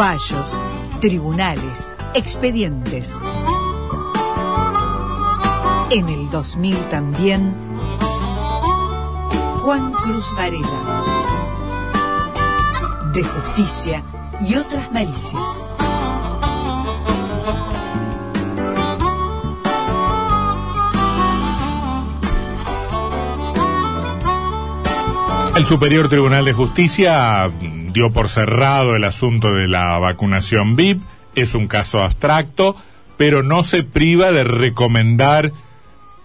fallos, tribunales, expedientes. En el 2000 también, Juan Cruz Varela. De justicia y otras malicias. El Superior Tribunal de Justicia dio por cerrado el asunto de la vacunación VIP. Es un caso abstracto, pero no se priva de recomendar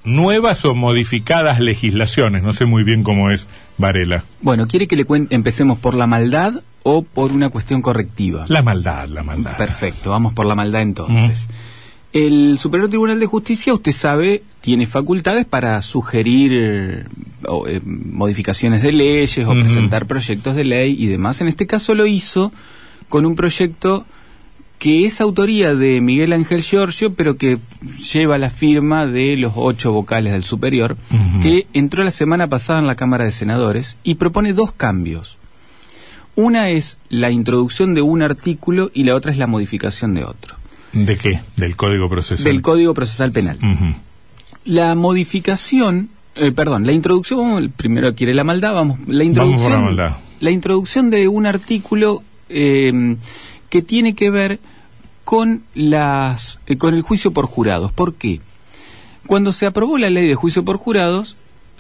nuevas o modificadas legislaciones. No sé muy bien cómo es Varela. Bueno, ¿quiere que le cuente, empecemos por la maldad o por una cuestión correctiva? La maldad, la maldad. Perfecto, vamos por la maldad entonces. El Superior Tribunal de Justicia, usted sabe, tiene facultades para sugerir eh, o, eh, modificaciones de leyes o presentar proyectos de ley y demás. En este caso lo hizo con un proyecto que es autoría de Miguel Ángel Giorgio, pero que lleva la firma de los ocho vocales del Superior, que entró la semana pasada en la Cámara de Senadores y propone dos cambios. Una es la introducción de un artículo y la otra es la modificación de otro. ¿De qué? Del Código Procesal. Del Código Procesal Penal. La modificación, eh, perdón, la introducción, primero quiere la maldad, vamos, la Vamos introducción, por la maldad. la introducción de un artículo eh, que tiene que ver con las, eh, con el juicio por jurados. ¿Por qué? Cuando se aprobó la ley de juicio por jurados,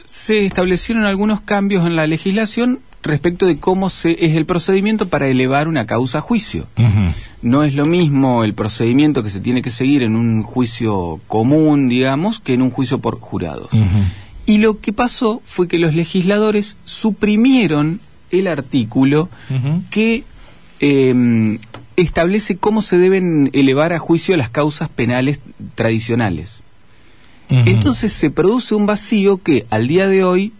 se establecieron algunos cambios en la legislación respecto de cómo se, es el procedimiento para elevar una causa a juicio. No es lo mismo el procedimiento que se tiene que seguir en un juicio común, digamos, que en un juicio por jurados. Y lo que pasó fue que los legisladores suprimieron el artículo que eh, establece cómo se deben elevar a juicio las causas penales tradicionales. Entonces se produce un vacío que al día de hoy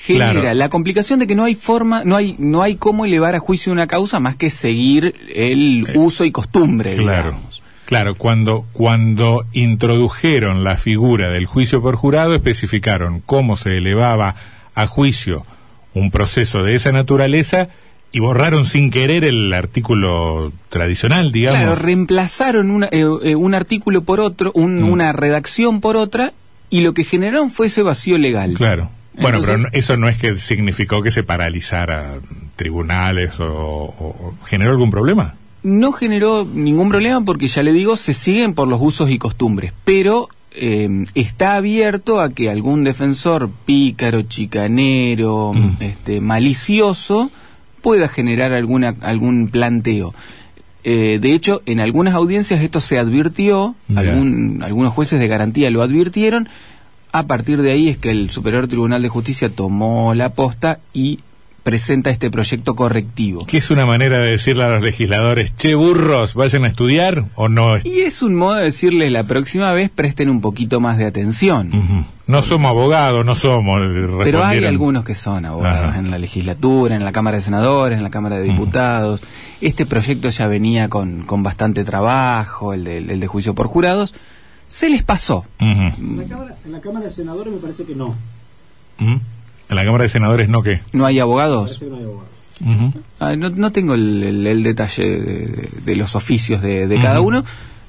genera Claro. la complicación de que no hay forma, no hay, no hay cómo elevar a juicio una causa más que seguir el Eh, uso y costumbre. Claro. digamos. Claro, cuando, cuando introdujeron la figura del juicio por jurado, especificaron cómo se elevaba a juicio un proceso de esa naturaleza y borraron sin querer el artículo tradicional, digamos. Claro, reemplazaron una- eh, eh, un artículo por otro, un- Mm. una redacción por otra, y lo que generaron fue ese vacío legal. Claro. Bueno, pero Entonces- eso no es que significó que se paralizara tribunales o, generó algún problema. No generó ningún problema porque ya le digo, se siguen por los usos y costumbres, pero eh, está abierto a que algún defensor pícaro, chicanero, Mm. este, malicioso pueda generar alguna, algún planteo. Eh, de hecho, en algunas audiencias esto se advirtió, algún- algunos jueces de garantía lo advirtieron, a partir de ahí es que el Superior Tribunal de Justicia tomó la posta y presenta este proyecto correctivo. ¿Qué es una manera de decirle a los legisladores, che burros, vayan a estudiar o no? Y es un modo de decirles la próxima vez presten un poquito más de atención. No somos abogados, no somos. Pero hay algunos que son abogados Ajá. en la legislatura, en la Cámara de Senadores, en la Cámara de Diputados. Este proyecto ya venía con, con bastante trabajo, el de, el de juicio por jurados. Se les pasó. En la, Cámara, en la Cámara de Senadores me parece que no. En la Cámara de Senadores no qué. ¿No hay abogados? que no hay abogados. Ah, no, no tengo el, el- el detalle de, de- de los oficios de, de cada uno.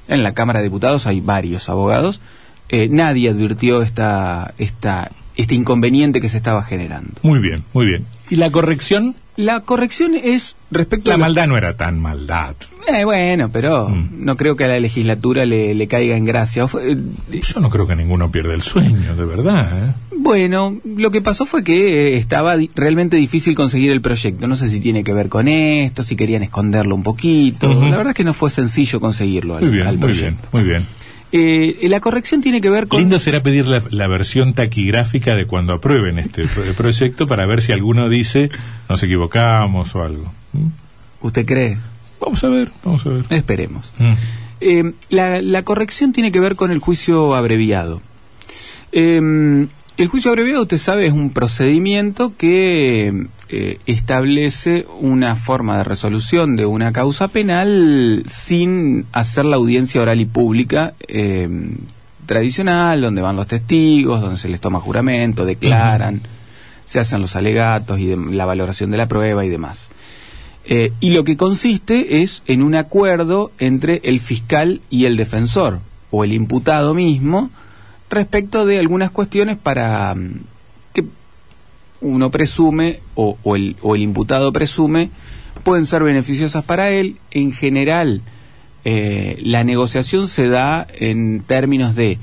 En la Cámara de Diputados hay varios abogados. Eh, nadie advirtió esta, esta, este inconveniente que se estaba generando. Muy bien, muy bien. ¿Y la corrección? La corrección es respecto La a los- maldad no era tan maldad. Eh, bueno, pero Mm. no creo que a la legislatura le, le caiga en gracia. Fue- eh, Yo no creo que ninguno pierda el sueño, de verdad. ¿eh? bueno, lo que pasó fue que eh, estaba di- realmente difícil conseguir el proyecto. No sé si tiene que ver con esto, si querían esconderlo un poquito. La verdad es que no fue sencillo conseguirlo al, Muy bien, al muy bien, proyecto. muy bien. Eh, la corrección tiene que ver con... Lindo será pedir la, la versión taquigráfica de cuando aprueben este pro- proyecto para ver si alguno dice nos equivocamos o algo. ¿Usted cree? Vamos a ver, vamos a ver. Esperemos. Mm. Eh, la, la corrección tiene que ver con el juicio abreviado. Eh, el juicio abreviado, usted sabe, es un procedimiento que eh, establece una forma de resolución de una causa penal sin hacer la audiencia oral y pública eh, tradicional, donde van los testigos, donde se les toma juramento, declaran, se hacen los alegatos y de- la valoración de la prueba y demás. Eh, y lo que consiste es en un acuerdo entre el fiscal y el defensor, o el imputado mismo, respecto de algunas cuestiones para mm, que uno presume, o, el imputado presume, pueden ser beneficiosas para él. En general, eh, la negociación se da en términos de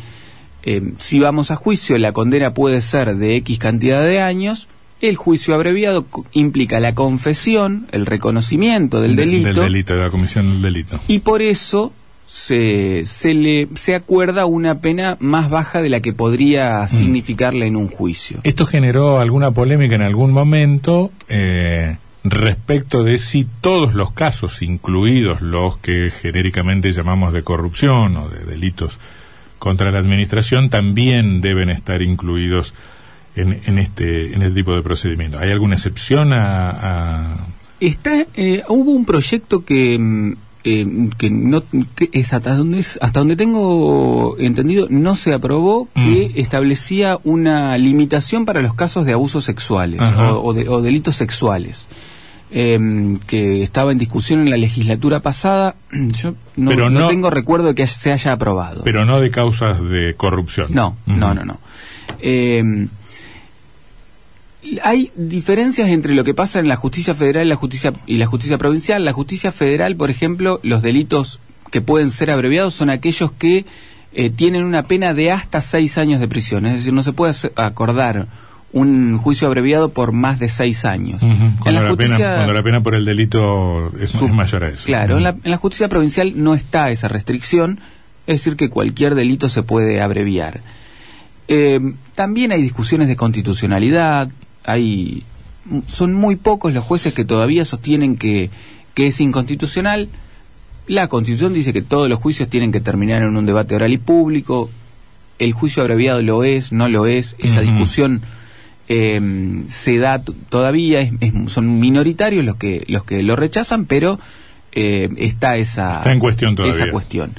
eh, si vamos a juicio, la condena puede ser de X cantidad de años. El juicio abreviado implica la confesión, el reconocimiento del De- delito, Del delito, de la comisión del delito. y por eso se, se le se acuerda una pena más baja de la que podría Mm. significarle en un juicio. Esto generó alguna polémica en algún momento eh, respecto de si todos los casos, incluidos los que genéricamente llamamos de corrupción o de delitos contra la administración, también deben estar incluidos en, en este en este tipo de procedimiento. ¿Hay alguna excepción a, a- Está, eh, hubo un proyecto que, mm, eh, que no que es hasta donde es, hasta donde tengo entendido no se aprobó que Mm. establecía una limitación para los casos de abusos sexuales o, o de- o delitos sexuales em, que estaba en discusión en la legislatura pasada yo no, Pero no no- tengo recuerdo de que se haya aprobado pero no de causas de corrupción? no, no, no, no. Eh, hay diferencias entre lo que pasa en la justicia federal y la justicia y la justicia provincial. La justicia federal, por ejemplo, los delitos que pueden ser abreviados son aquellos que eh, tienen una pena de hasta seis años de prisión. Es decir, no se puede acordar un juicio abreviado por más de seis años. Cuando, la pena, justicia- cuando la pena por el delito es, Su- es mayor a eso. Claro, en la, en la justicia provincial no está esa restricción, es decir, que cualquier delito se puede abreviar. Eh, también hay discusiones de constitucionalidad, hay son muy pocos los jueces que todavía sostienen que, que es inconstitucional. La Constitución dice que todos los juicios tienen que terminar en un debate oral y público. El juicio abreviado lo es, no lo es. Esa discusión eh, se da todavía. es- es- son minoritarios los que los que lo rechazan, pero eh, está esa Está en cuestión todavía. esa cuestión.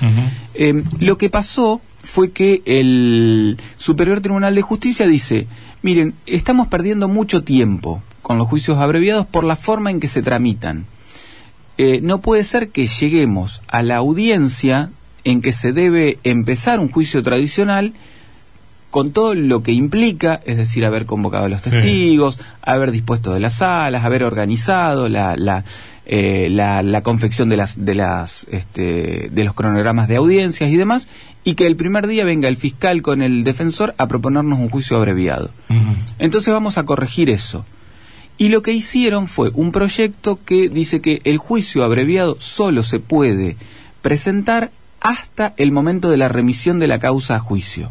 Eh, lo que pasó fue que el Superior Tribunal de Justicia dice, miren, estamos perdiendo mucho tiempo con los juicios abreviados por la forma en que se tramitan. Eh, no puede ser que lleguemos a la audiencia en que se debe empezar un juicio tradicional con todo lo que implica, es decir, haber convocado a los Sí. testigos, haber dispuesto de las salas, haber organizado la, la, eh, la, la confección de las de las este, de los cronogramas de audiencias y demás, y que el primer día venga el fiscal con el defensor a proponernos un juicio abreviado. Entonces vamos a corregir eso. Y lo que hicieron fue un proyecto que dice que el juicio abreviado solo se puede presentar hasta el momento de la remisión de la causa a juicio.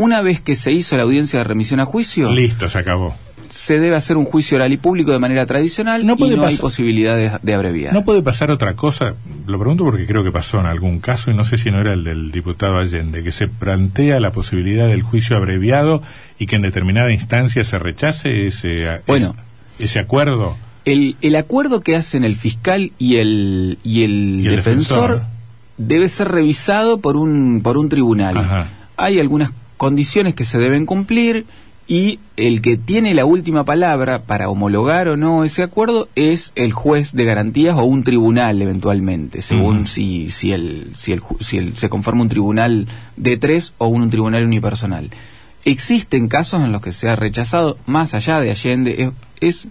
Una vez que se hizo la audiencia de remisión a juicio, Listo, se acabó. se debe hacer un juicio oral y público de manera tradicional No y puede no hay pasar- posibilidad de, de abreviar. ¿No puede pasar otra cosa? Lo pregunto porque creo que pasó en algún caso y no sé si no era el del diputado Allende, que se plantea la posibilidad del juicio abreviado y que en determinada instancia se rechace ese, Bueno. ese, ese acuerdo. El, el acuerdo que hacen el fiscal y el, y el, Y el defensor, defensor. debe ser revisado por un, por un tribunal. Ajá. Hay algunas condiciones que se deben cumplir y el que tiene la última palabra para homologar o no ese acuerdo es el juez de garantías o un tribunal eventualmente, según si, si, el, si, el, si el- se conforma un tribunal de tres o un, tribunal unipersonal. Existen casos en los que se ha rechazado, más allá de Allende, es, es,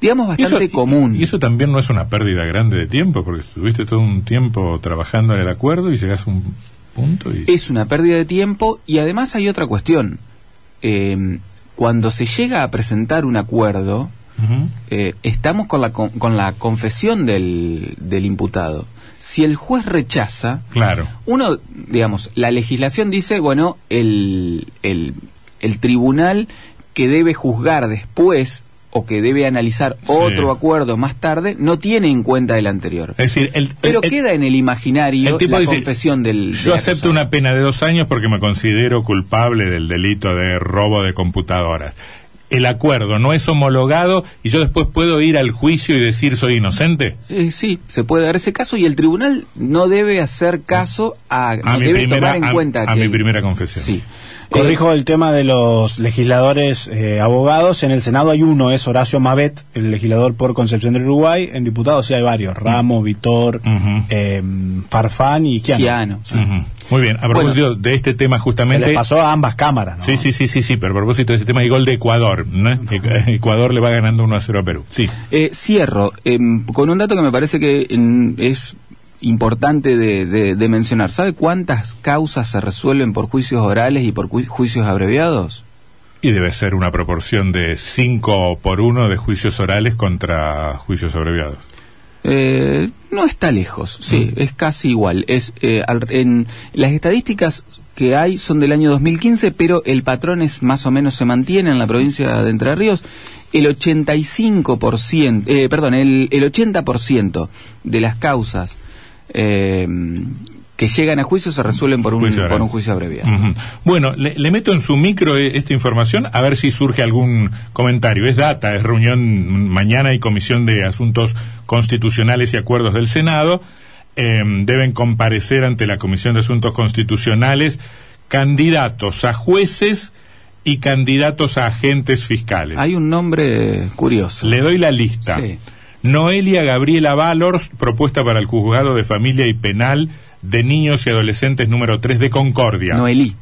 digamos, Y eso- bastante común. Y eso también no es una pérdida grande de tiempo, porque estuviste todo un tiempo trabajando en el acuerdo y llegas a un punto y... Es una pérdida de tiempo y además hay otra cuestión. Eh, cuando se llega a presentar un acuerdo, eh, estamos con la, con, con la confesión del, del imputado. Si el juez rechaza, Claro. uno, digamos, la legislación dice, bueno, el, el, el tribunal que debe juzgar después o que debe analizar Sí. otro acuerdo más tarde, no tiene en cuenta el anterior. Es decir, el, Pero el- queda en el imaginario el tipo la dice, confesión del... Yo acepto una pena de dos años porque me considero culpable del delito de robo de computadoras. El acuerdo no es homologado y yo después puedo ir al juicio y decir soy inocente? Eh, sí, se puede dar ese caso y el tribunal no debe hacer caso a, no mi debe primera, tomar en a- cuenta a que mi primera confesión. Sí. Corrijo el tema de los legisladores eh, abogados. En el Senado hay uno, es Horacio Mavet, el legislador por Concepción del Uruguay. En diputados sí hay varios, Ramos, Vitor, eh, Farfán y Kiano. Giano, sí. Muy bien, a propósito de este tema Se justamente... les pasó a ambas cámaras, ¿no? Sí, sí, sí, sí, sí, pero a propósito de este tema hay gol de Ecuador. ¿no? Ecu- Ecuador le va ganando 1 a 0 a Perú. Sí. Eh, cierro em, con un dato que me parece que em, es importante de, de- de mencionar. ¿Sabe cuántas causas se resuelven por juicios orales y por ju- juicios abreviados? Y debe ser una proporción de 5 por 1 de juicios orales contra juicios abreviados. Eh, no está lejos, sí, es casi igual. Es eh, al- en las estadísticas que hay son del año 2015, pero el patrón es más o menos se mantiene en la provincia de Entre Ríos. El 85%, eh, perdón, el, el 80% de las causas eh, que llegan a juicio se resuelven por un, Juicio por un juicio abreviado. Bueno, le, le meto en su micro eh, esta información a ver si surge algún comentario. Es data, es reunión mañana y comisión de asuntos constitucionales y acuerdos del Senado. Eh, deben comparecer ante la comisión de asuntos constitucionales candidatos a jueces y candidatos a agentes fiscales. Hay un nombre curioso. Le doy la lista. Sí. Noelia Gabriela Valors, propuesta para el Juzgado de Familia y Penal de Niños y Adolescentes número 3 de Concordia. Noelí.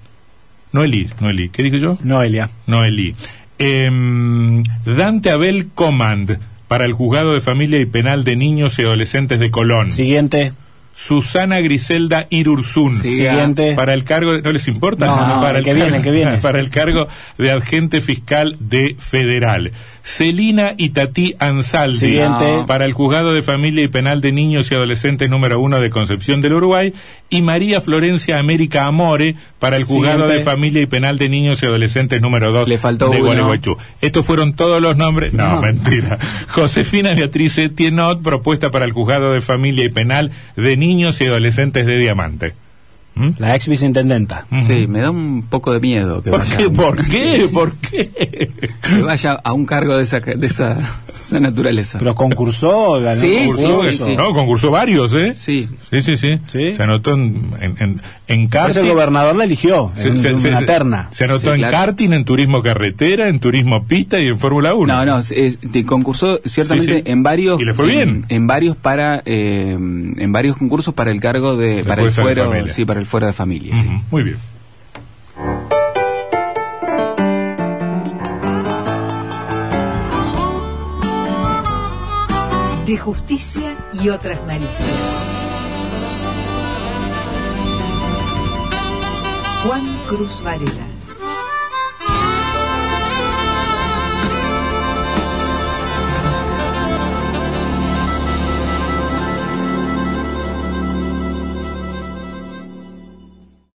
Noelí, Noelí, ¿qué dije yo? Noelia. Noelí. Em, Dante Abel Comand, para el Juzgado de Familia y Penal de Niños y Adolescentes de Colón. Siguiente. Susana Griselda Irursun. Siguiente. Para el cargo, de- ¿no les importa? No, no, para el que viene, que viene. Para el cargo de agente fiscal de Federal. Celina Itatí Ansaldi. Siguiente. Para el Juzgado de Familia y Penal de Niños y Adolescentes número uno de Concepción del Uruguay. Y María Florencia América Amore para el Juzgado Siguiente. de Familia y Penal de Niños y Adolescentes número dos Le faltó de. Gualeguaychú. Estos fueron todos los nombres. No, No. mentira. Josefina Beatriz Etienot, propuesta para el Juzgado de Familia y Penal de Niños y Adolescentes de Diamante. ¿Mm? La ex viceintendenta. Sí, me da un poco de miedo que ¿Por vaya, qué? ¿Por qué? ¿Por qué? que vaya a un cargo de esa, de esa, esa naturaleza. Pero concursó, ganó Sí, concurso. sí, sí. No, concursó varios, ¿eh? Sí. Sí, sí, sí. ¿Sí? Se anotó en, en, en, en Pues karting. el gobernador la eligió Se, en, se- en se- una terna. se anotó Sí, en claro. karting, en turismo carretera, en turismo pista y en Fórmula 1. No, no, es- te concursó ciertamente Sí, sí. en varios Y le fue en, bien. en varios para eh, en varios concursos para el cargo de para el fuero, sí, para el fuero de familia, sí. Muy bien. De justicia y otras malicias. Juan Cruz Varela.